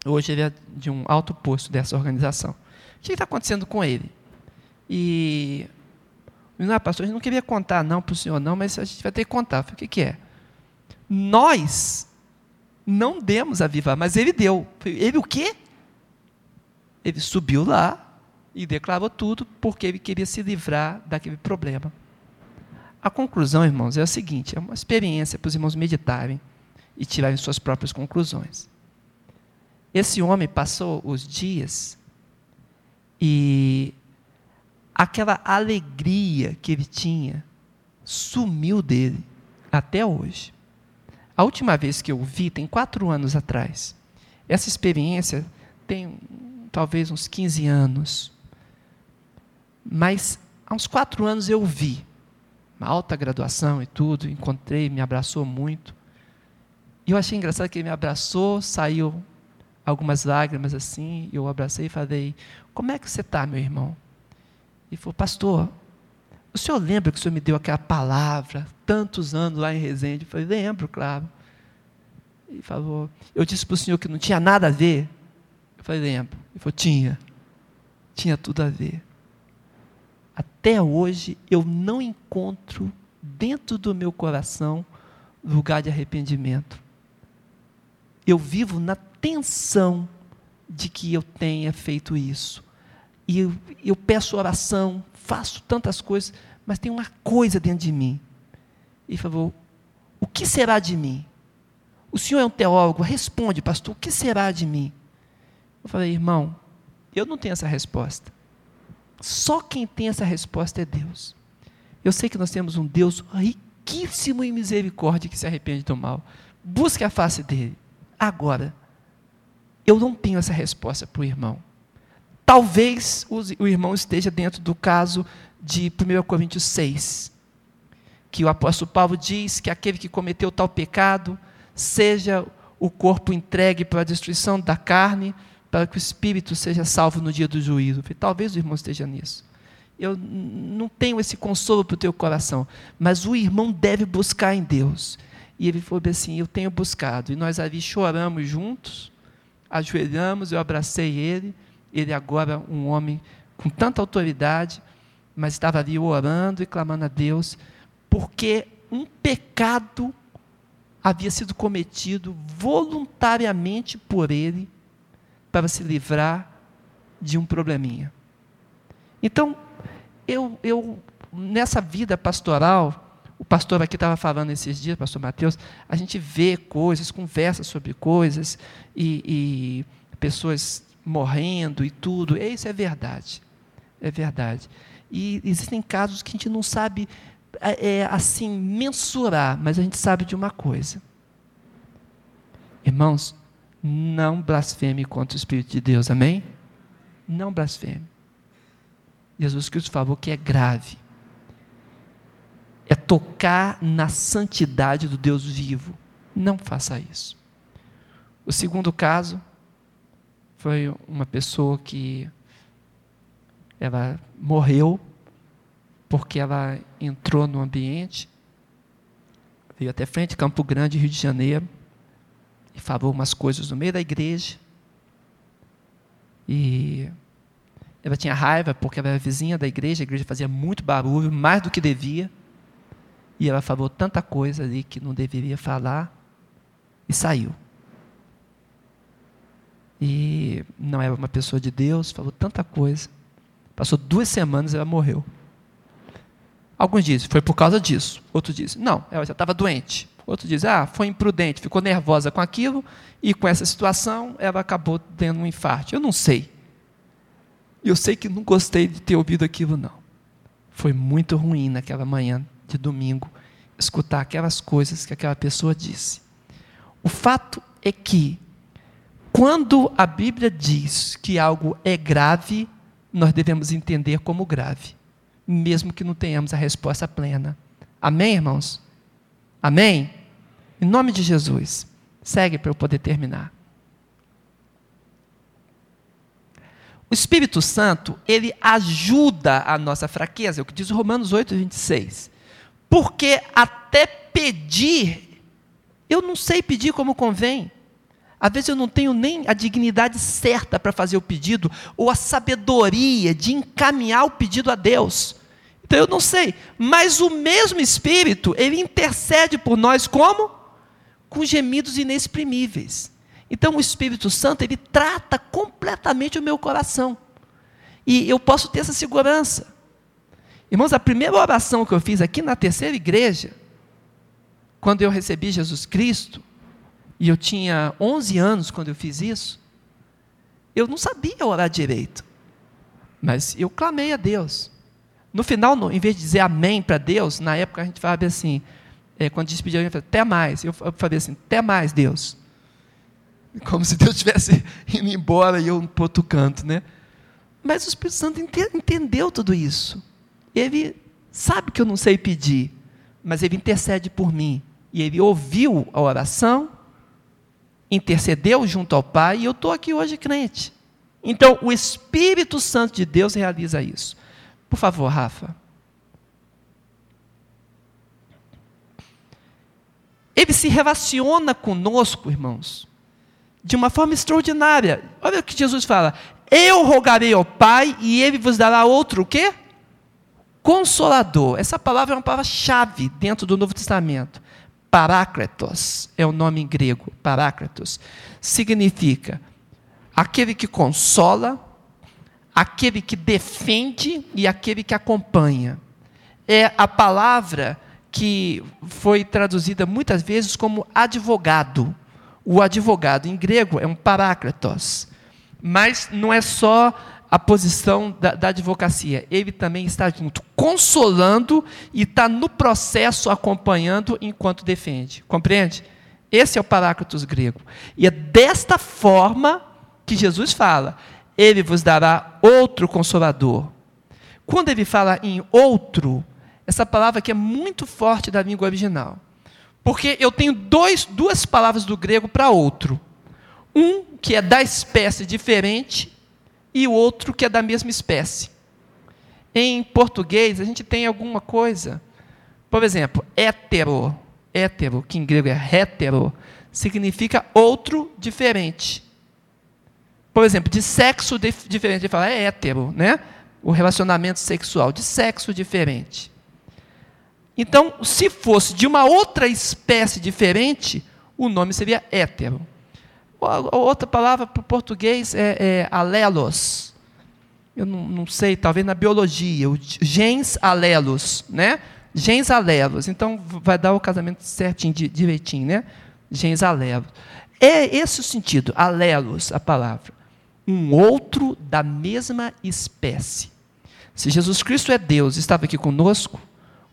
[SPEAKER 1] Hoje ele é de um alto posto dessa organização. O que está acontecendo com ele? E não, pastor, a gente não queria contar não para o senhor, não, mas a gente vai ter que contar. Falei, o que, que é? Nós não demos a viva, mas ele deu. Ele o quê? Ele subiu lá e declarou tudo porque ele queria se livrar daquele problema. A conclusão, irmãos, é a seguinte: é uma experiência para os irmãos meditarem e tirarem suas próprias conclusões. Esse homem passou os dias e aquela alegria que ele tinha sumiu dele até hoje. A última vez que eu vi, tem quatro anos atrás. Essa experiência tem talvez uns 15 anos. Mas há uns quatro anos eu vi. Uma alta graduação e tudo, encontrei, me abraçou muito. E eu achei engraçado que ele me abraçou, saiu algumas lágrimas assim, eu abracei e falei: Como é que você está, meu irmão? e falou: Pastor, o senhor lembra que o senhor me deu aquela palavra tantos anos lá em Resende? Eu falei: Lembro, claro. E falou: Eu disse para o senhor que não tinha nada a ver. Eu falei: Lembro. Ele falou: Tinha. Tinha tudo a ver. Até hoje eu não encontro dentro do meu coração lugar de arrependimento. Eu vivo na tensão de que eu tenha feito isso e eu, eu peço oração, faço tantas coisas, mas tem uma coisa dentro de mim. E falou: O que será de mim? O senhor é um teólogo, responde, pastor, o que será de mim? Eu falei, irmão, eu não tenho essa resposta. Só quem tem essa resposta é Deus. Eu sei que nós temos um Deus riquíssimo em misericórdia que se arrepende do mal. Busque a face dele. Agora, eu não tenho essa resposta para o irmão. Talvez o irmão esteja dentro do caso de 1 Coríntios 6, que o apóstolo Paulo diz que aquele que cometeu tal pecado, seja o corpo entregue para a destruição da carne, para que o espírito seja salvo no dia do juízo. Talvez o irmão esteja nisso. Eu não tenho esse consolo para o teu coração, mas o irmão deve buscar em Deus. E ele falou assim: Eu tenho buscado. E nós ali choramos juntos, ajoelhamos, eu abracei ele. Ele agora, um homem com tanta autoridade, mas estava ali orando e clamando a Deus, porque um pecado havia sido cometido voluntariamente por ele para se livrar de um probleminha. Então, eu, eu nessa vida pastoral, o pastor aqui estava falando esses dias, pastor Mateus, a gente vê coisas, conversa sobre coisas, e, e pessoas morrendo e tudo, isso é verdade. É verdade. E existem casos que a gente não sabe é, é, assim mensurar, mas a gente sabe de uma coisa. Irmãos, não blasfeme contra o Espírito de Deus, amém? Não blasfeme. Jesus Cristo falou que é grave. É tocar na santidade do Deus vivo. Não faça isso. O segundo caso foi uma pessoa que ela morreu porque ela entrou no ambiente, veio até frente, Campo Grande, Rio de Janeiro, e falou umas coisas no meio da igreja. E ela tinha raiva porque ela era vizinha da igreja, a igreja fazia muito barulho, mais do que devia. E ela falou tanta coisa ali que não deveria falar e saiu. E não era uma pessoa de Deus, falou tanta coisa. Passou duas semanas e ela morreu. Alguns dizem, foi por causa disso. Outros dizem, não, ela já estava doente. Outros dizem, ah, foi imprudente, ficou nervosa com aquilo e com essa situação ela acabou tendo um infarto. Eu não sei. Eu sei que não gostei de ter ouvido aquilo, não. Foi muito ruim naquela manhã de domingo escutar aquelas coisas que aquela pessoa disse. O fato é que quando a Bíblia diz que algo é grave, nós devemos entender como grave, mesmo que não tenhamos a resposta plena. Amém, irmãos? Amém? Em nome de Jesus. Segue para eu poder terminar. O Espírito Santo, ele ajuda a nossa fraqueza, é o que diz Romanos 8, 26. Porque até pedir, eu não sei pedir como convém. Às vezes eu não tenho nem a dignidade certa para fazer o pedido, ou a sabedoria de encaminhar o pedido a Deus. Então eu não sei, mas o mesmo Espírito, ele intercede por nós como? Com gemidos inexprimíveis. Então o Espírito Santo, ele trata completamente o meu coração. E eu posso ter essa segurança. Irmãos, a primeira oração que eu fiz aqui na terceira igreja, quando eu recebi Jesus Cristo, e eu tinha 11 anos quando eu fiz isso, eu não sabia orar direito. Mas eu clamei a Deus. No final, no, em vez de dizer amém para Deus, na época a gente falava assim, é, quando despedia alguém, até mais. Eu, falei assim, até mais, Deus. Como se Deus estivesse indo embora e eu para outro canto, né? Mas o Espírito Santo entendeu tudo isso. Ele sabe que eu não sei pedir, mas ele intercede por mim. E ele ouviu a oração intercedeu junto ao Pai e eu estou aqui hoje crente. Então, o Espírito Santo de Deus realiza isso. Por favor, Rafa. Ele se relaciona conosco, irmãos, de uma forma extraordinária. Olha o que Jesus fala: Eu rogarei ao Pai e ele vos dará outro o quê? Consolador. Essa palavra é uma palavra-chave dentro do Novo Testamento. Paráclitos é o nome em grego, Paráclitos. Significa aquele que consola, aquele que defende e aquele que acompanha. É a palavra que foi traduzida muitas vezes como advogado. O advogado em grego é um paráclitos. Mas não é só a posição da, da advocacia, ele também está junto, consolando e está no processo acompanhando enquanto defende. Compreende? Esse é o paráclitos grego. E é desta forma que Jesus fala: Ele vos dará outro consolador. Quando ele fala em outro, essa palavra aqui é muito forte da língua original. Porque eu tenho dois, duas palavras do grego para outro. Um que é da espécie diferente e o outro que é da mesma espécie. Em português, a gente tem alguma coisa. Por exemplo, hétero. Hétero, que em grego é hétero, significa outro diferente. Por exemplo, de sexo diferente, ele fala é hétero, né? O relacionamento sexual, de sexo diferente. Então, se fosse de uma outra espécie diferente, o nome seria hétero. Outra palavra para o português é, é alelos. Eu não, não, sei, talvez na biologia, o gens alelos, né? Gens alelos. Então vai dar o casamento certinho, direitinho, né? Gens alelos. É esse o sentido, alelos, a palavra. Um outro da mesma espécie. Se Jesus Cristo é Deus e estava aqui conosco,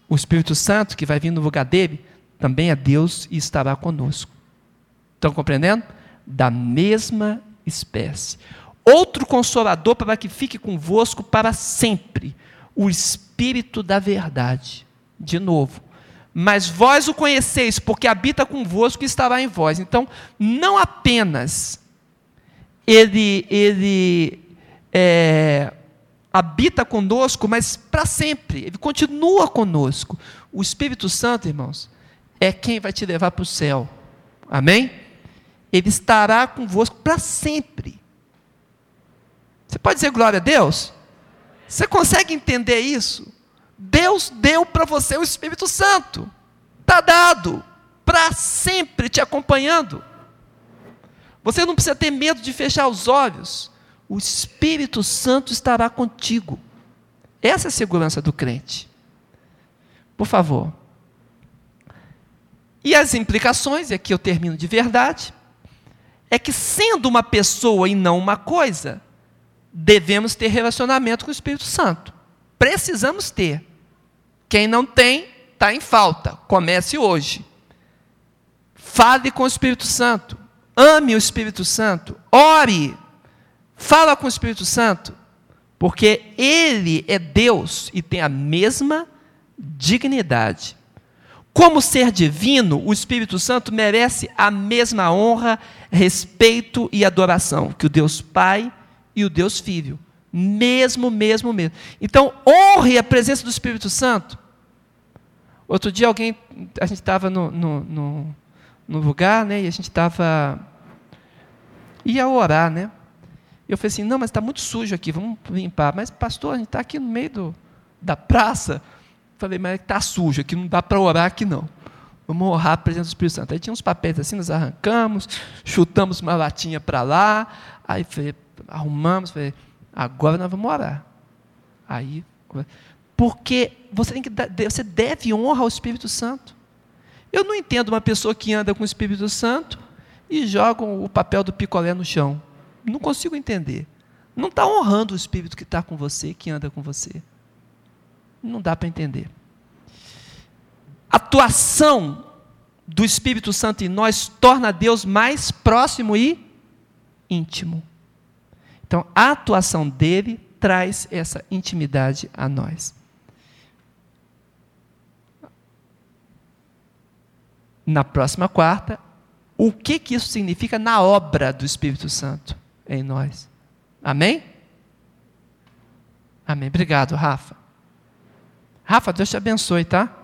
[SPEAKER 1] o Espírito Santo que vai vir no lugar dele também é Deus e estará conosco. Estão compreendendo? Da mesma espécie. Outro consolador para que fique convosco para sempre, o Espírito da Verdade. De novo. Mas vós o conheceis, porque habita convosco e estará em vós. Então, não apenas ele, ele é, habita conosco, mas para sempre, ele continua conosco. O Espírito Santo, irmãos, é quem vai te levar para o céu. Amém? Ele estará convosco para sempre. Você pode dizer glória a Deus? Você consegue entender isso? Deus deu para você o Espírito Santo. Está dado. Para sempre te acompanhando. Você não precisa ter medo de fechar os olhos. O Espírito Santo estará contigo. Essa é a segurança do crente. Por favor. E as implicações, e aqui eu termino de verdade é que, sendo uma pessoa e não uma coisa, devemos ter relacionamento com o Espírito Santo. Precisamos ter. Quem não tem, está em falta. Comece hoje. Fale com o Espírito Santo. Ame o Espírito Santo. Ore. Fala com o Espírito Santo. Porque Ele é Deus e tem a mesma dignidade. Como ser divino, o Espírito Santo merece a mesma honra, respeito e adoração que o Deus Pai e o Deus Filho. Mesmo, mesmo, mesmo. Então, honre a presença do Espírito Santo. Outro dia alguém, a gente estava no, no, no, no, lugar, né, e a gente estava, ia orar, né, eu falei assim, não, mas está muito sujo aqui, vamos limpar. Mas, pastor, a gente está aqui no meio do, da praça, Falei, mas está sujo, aqui não dá para orar aqui não. Vamos orar a presença do Espírito Santo. Aí tinha uns papéis assim, nós arrancamos, chutamos uma latinha para lá, aí falei, arrumamos, falei, agora nós vamos orar. Aí, porque você, tem que, você deve honra ao Espírito Santo. Eu não entendo uma pessoa que anda com o Espírito Santo e joga o papel do picolé no chão. Não consigo entender. Não está honrando o Espírito que está com você, que anda com você. Não dá para entender. Atuação do Espírito Santo em nós torna Deus mais próximo e íntimo. Então, a atuação dele traz essa intimidade a nós. Na próxima quarta, o que, que isso significa na obra do Espírito Santo em nós? Amém? Amém. Obrigado, Rafa. Rafa, Deus te abençoe, tá?